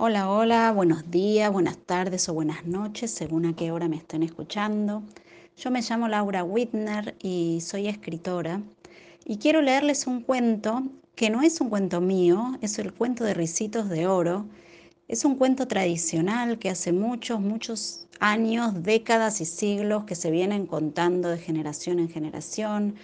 Hola, hola, buenos días, buenas tardes o buenas noches, según a qué hora me estén escuchando. Yo me llamo Laura Whitner y soy escritora y quiero leerles un cuento que no es un cuento mío, es el cuento de Ricitos de Oro. Es un cuento tradicional que hace muchos, muchos años, décadas y siglos que se vienen contando de generación en generación,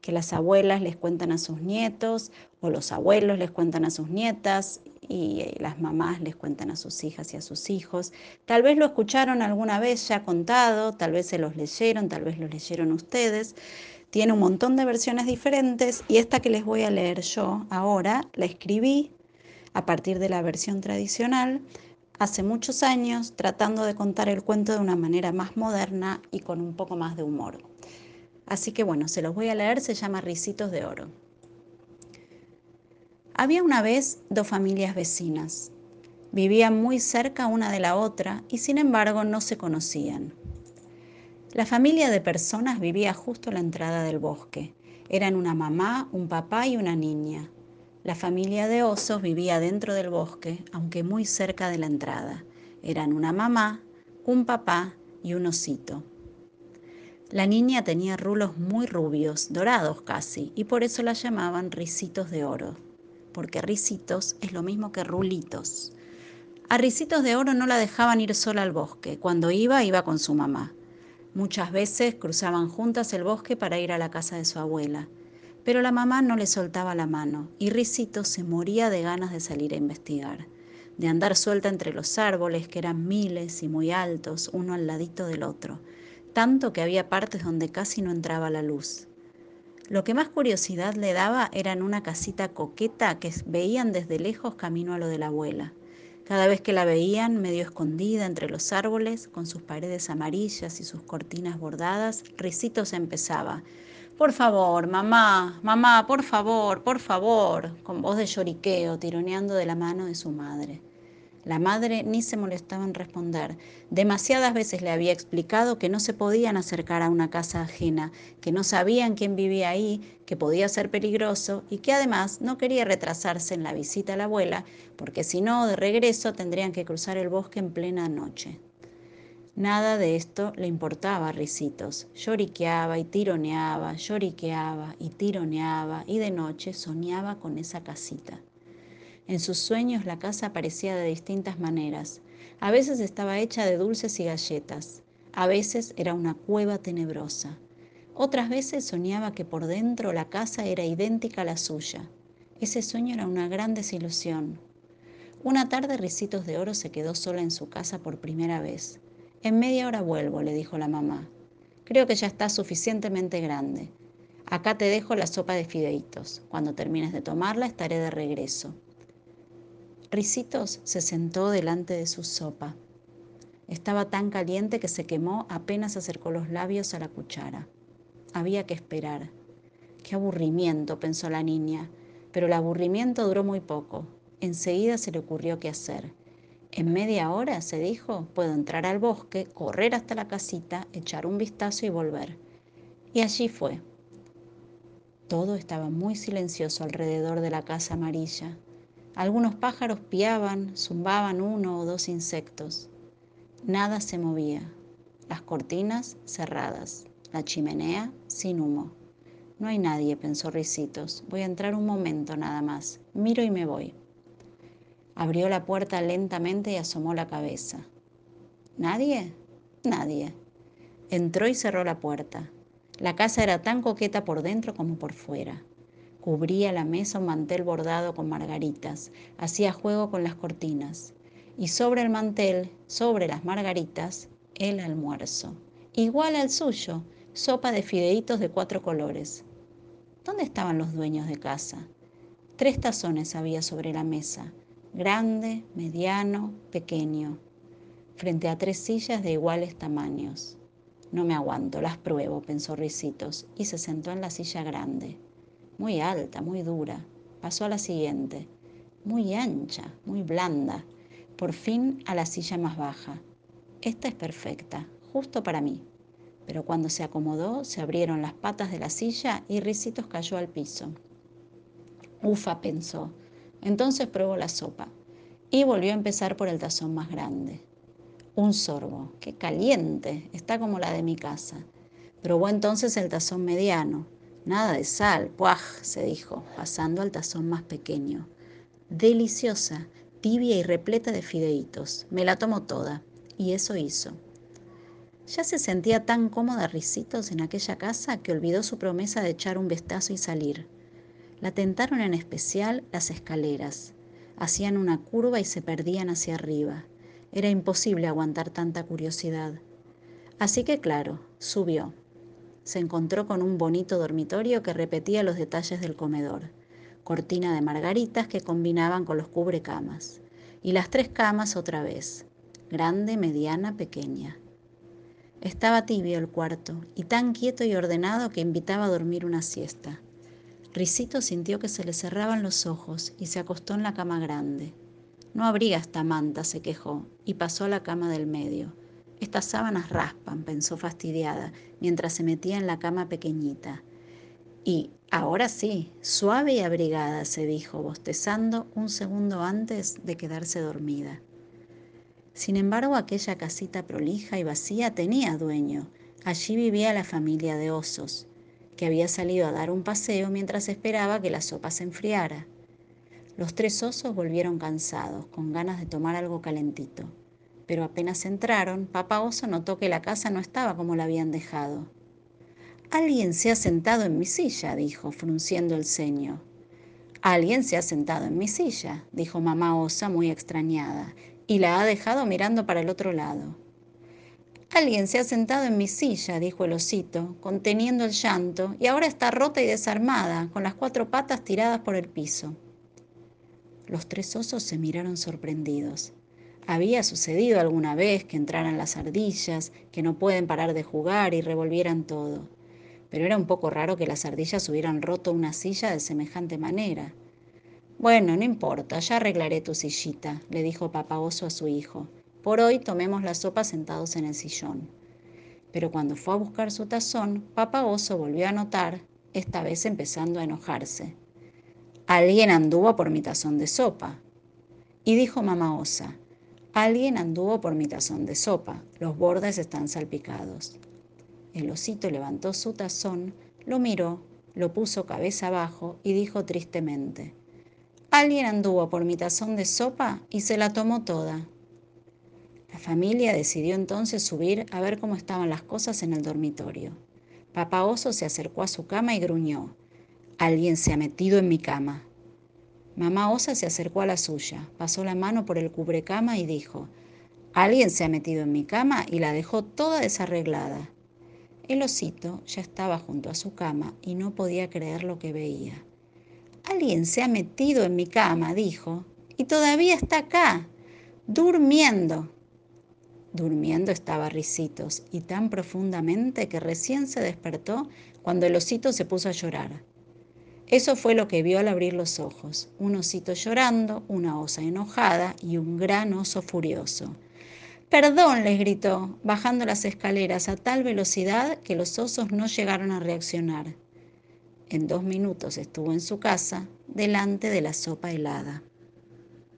que las abuelas les cuentan a sus nietos o los abuelos les cuentan a sus nietas y eh, las mamás les cuentan a sus hijas y a sus hijos. Tal vez lo escucharon alguna vez ya contado, tal vez se los leyeron, tal vez lo leyeron ustedes. Tiene un montón de versiones diferentes y esta que les voy a leer yo ahora la escribí a partir de la versión tradicional hace muchos años tratando de contar el cuento de una manera más moderna y con un poco más de humor. Así que bueno, se los voy a leer, se llama Ricitos de Oro. Había una vez dos familias vecinas. Vivían muy cerca una de la otra y sin embargo no se conocían. La familia de personas vivía justo a la entrada del bosque. Eran una mamá, un papá y una niña. La familia de osos vivía dentro del bosque, aunque muy cerca de la entrada. Eran una mamá, un papá y un osito. La niña tenía rulos muy rubios, dorados casi, y por eso la llamaban risitos de oro porque Ricitos es lo mismo que Rulitos. A Ricitos de Oro no la dejaban ir sola al bosque. Cuando iba, iba con su mamá. Muchas veces cruzaban juntas el bosque para ir a la casa de su abuela. Pero la mamá no le soltaba la mano y Ricitos se moría de ganas de salir a investigar, de andar suelta entre los árboles, que eran miles y muy altos, uno al ladito del otro, tanto que había partes donde casi no entraba la luz. Lo que más curiosidad le daba eran una casita coqueta que veían desde lejos camino a lo de la abuela. Cada vez que la veían, medio escondida entre los árboles, con sus paredes amarillas y sus cortinas bordadas, Ricitos empezaba. Por favor, mamá, mamá, por favor, por favor, con voz de lloriqueo, tironeando de la mano de su madre. La madre ni se molestaba en responder. Demasiadas veces le había explicado que no se podían acercar a una casa ajena, que no sabían quién vivía ahí, que podía ser peligroso y que además no quería retrasarse en la visita a la abuela, porque si no, de regreso tendrían que cruzar el bosque en plena noche. Nada de esto le importaba a Ricitos. Lloriqueaba y tironeaba, lloriqueaba y tironeaba y de noche soñaba con esa casita. En sus sueños la casa aparecía de distintas maneras. A veces estaba hecha de dulces y galletas. A veces era una cueva tenebrosa. Otras veces soñaba que por dentro la casa era idéntica a la suya. Ese sueño era una gran desilusión. Una tarde Ricitos de Oro se quedó sola en su casa por primera vez. En media hora vuelvo, le dijo la mamá. Creo que ya está suficientemente grande. Acá te dejo la sopa de fideitos. Cuando termines de tomarla estaré de regreso. Ricitos se sentó delante de su sopa. Estaba tan caliente que se quemó apenas acercó los labios a la cuchara. Había que esperar. Qué aburrimiento, pensó la niña, pero el aburrimiento duró muy poco. Enseguida se le ocurrió qué hacer. En media hora, se dijo, puedo entrar al bosque, correr hasta la casita, echar un vistazo y volver. Y allí fue. Todo estaba muy silencioso alrededor de la casa amarilla. Algunos pájaros piaban, zumbaban uno o dos insectos. Nada se movía. Las cortinas cerradas, la chimenea sin humo. No hay nadie, pensó Ricitos. Voy a entrar un momento nada más. Miro y me voy. Abrió la puerta lentamente y asomó la cabeza. ¿Nadie? Nadie. Entró y cerró la puerta. La casa era tan coqueta por dentro como por fuera. Cubría la mesa un mantel bordado con margaritas, hacía juego con las cortinas. Y sobre el mantel, sobre las margaritas, el almuerzo. Igual al suyo, sopa de fideitos de cuatro colores. ¿Dónde estaban los dueños de casa? Tres tazones había sobre la mesa, grande, mediano, pequeño, frente a tres sillas de iguales tamaños. No me aguanto, las pruebo, pensó Ricitos, y se sentó en la silla grande muy alta, muy dura. Pasó a la siguiente, muy ancha, muy blanda. Por fin a la silla más baja. Esta es perfecta, justo para mí. Pero cuando se acomodó, se abrieron las patas de la silla y Ricitos cayó al piso. Ufa, pensó. Entonces probó la sopa. y volvió a empezar por el tazón más grande. Un sorbo, qué caliente, está como la de mi casa. Probó entonces el tazón mediano. Nada de sal, puaj, se dijo, pasando al tazón más pequeño. Deliciosa, tibia y repleta de fideitos. Me la tomo toda. Y eso hizo. Ya se sentía tan cómoda Ricitos en aquella casa que olvidó su promesa de echar un vistazo y salir. La tentaron en especial las escaleras. Hacían una curva y se perdían hacia arriba. Era imposible aguantar tanta curiosidad. Así que claro, subió. Se encontró con un bonito dormitorio que repetía los detalles del comedor. Cortina de margaritas que combinaban con los cubrecamas. Y las tres camas otra vez. Grande, mediana, pequeña. Estaba tibio el cuarto y tan quieto y ordenado que invitaba a dormir una siesta. Risito sintió que se le cerraban los ojos y se acostó en la cama grande. No habría esta manta, se quejó, y pasó a la cama del medio. Estas sábanas raspan, pensó fastidiada, mientras se metía en la cama pequeñita. Y ahora sí, suave y abrigada, se dijo, bostezando un segundo antes de quedarse dormida. Sin embargo, aquella casita prolija y vacía tenía dueño. Allí vivía la familia de osos, que había salido a dar un paseo mientras esperaba que la sopa se enfriara. Los tres osos volvieron cansados, con ganas de tomar algo calentito. Pero apenas entraron, papá oso notó que la casa no estaba como la habían dejado. Alguien se ha sentado en mi silla, dijo, frunciendo el ceño. Alguien se ha sentado en mi silla, dijo mamá osa muy extrañada, y la ha dejado mirando para el otro lado. Alguien se ha sentado en mi silla, dijo el osito, conteniendo el llanto, y ahora está rota y desarmada, con las cuatro patas tiradas por el piso. Los tres osos se miraron sorprendidos. Había sucedido alguna vez que entraran las ardillas, que no pueden parar de jugar y revolvieran todo. Pero era un poco raro que las ardillas hubieran roto una silla de semejante manera. Bueno, no importa, ya arreglaré tu sillita, le dijo papá oso a su hijo. Por hoy tomemos la sopa sentados en el sillón. Pero cuando fue a buscar su tazón, papá oso volvió a notar, esta vez empezando a enojarse. Alguien anduvo por mi tazón de sopa. Y dijo mamá osa, alguien anduvo por mi tazón de sopa, los bordes están salpicados. El osito levantó su tazón, lo miró, lo puso cabeza abajo y dijo tristemente, Alguien anduvo por mi tazón de sopa y se la tomó toda. La familia decidió entonces subir a ver cómo estaban las cosas en el dormitorio. Papá Oso se acercó a su cama y gruñó. Alguien se ha metido en mi cama. Mamá Osa se acercó a la suya, pasó la mano por el cubrecama y dijo, Alguien se ha metido en mi cama y la dejó toda desarreglada. El osito ya estaba junto a su cama y no podía creer lo que veía. Alguien se ha metido en mi cama, dijo, y todavía está acá, durmiendo. Durmiendo estaba Ricitos, y tan profundamente que recién se despertó cuando el osito se puso a llorar. Eso fue lo que vio al abrir los ojos, un osito llorando, una osa enojada y un gran oso furioso. Perdón, les gritó, bajando las escaleras a tal velocidad que los osos no llegaron a reaccionar. En dos minutos estuvo en su casa, delante de la sopa helada.